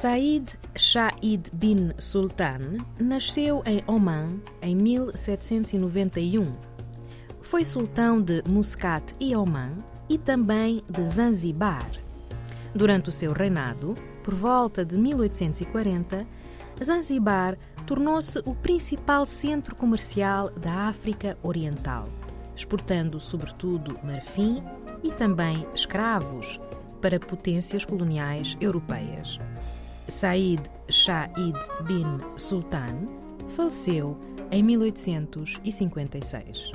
Said Shahid bin Sultan nasceu em Oman em 1791. Foi sultão de Muscat e Oman e também de Zanzibar. Durante o seu reinado, por volta de 1840, Zanzibar tornou-se o principal centro comercial da África Oriental, exportando sobretudo marfim e também escravos para potências coloniais europeias. Said Shahid bin Sultan faleceu em 1856.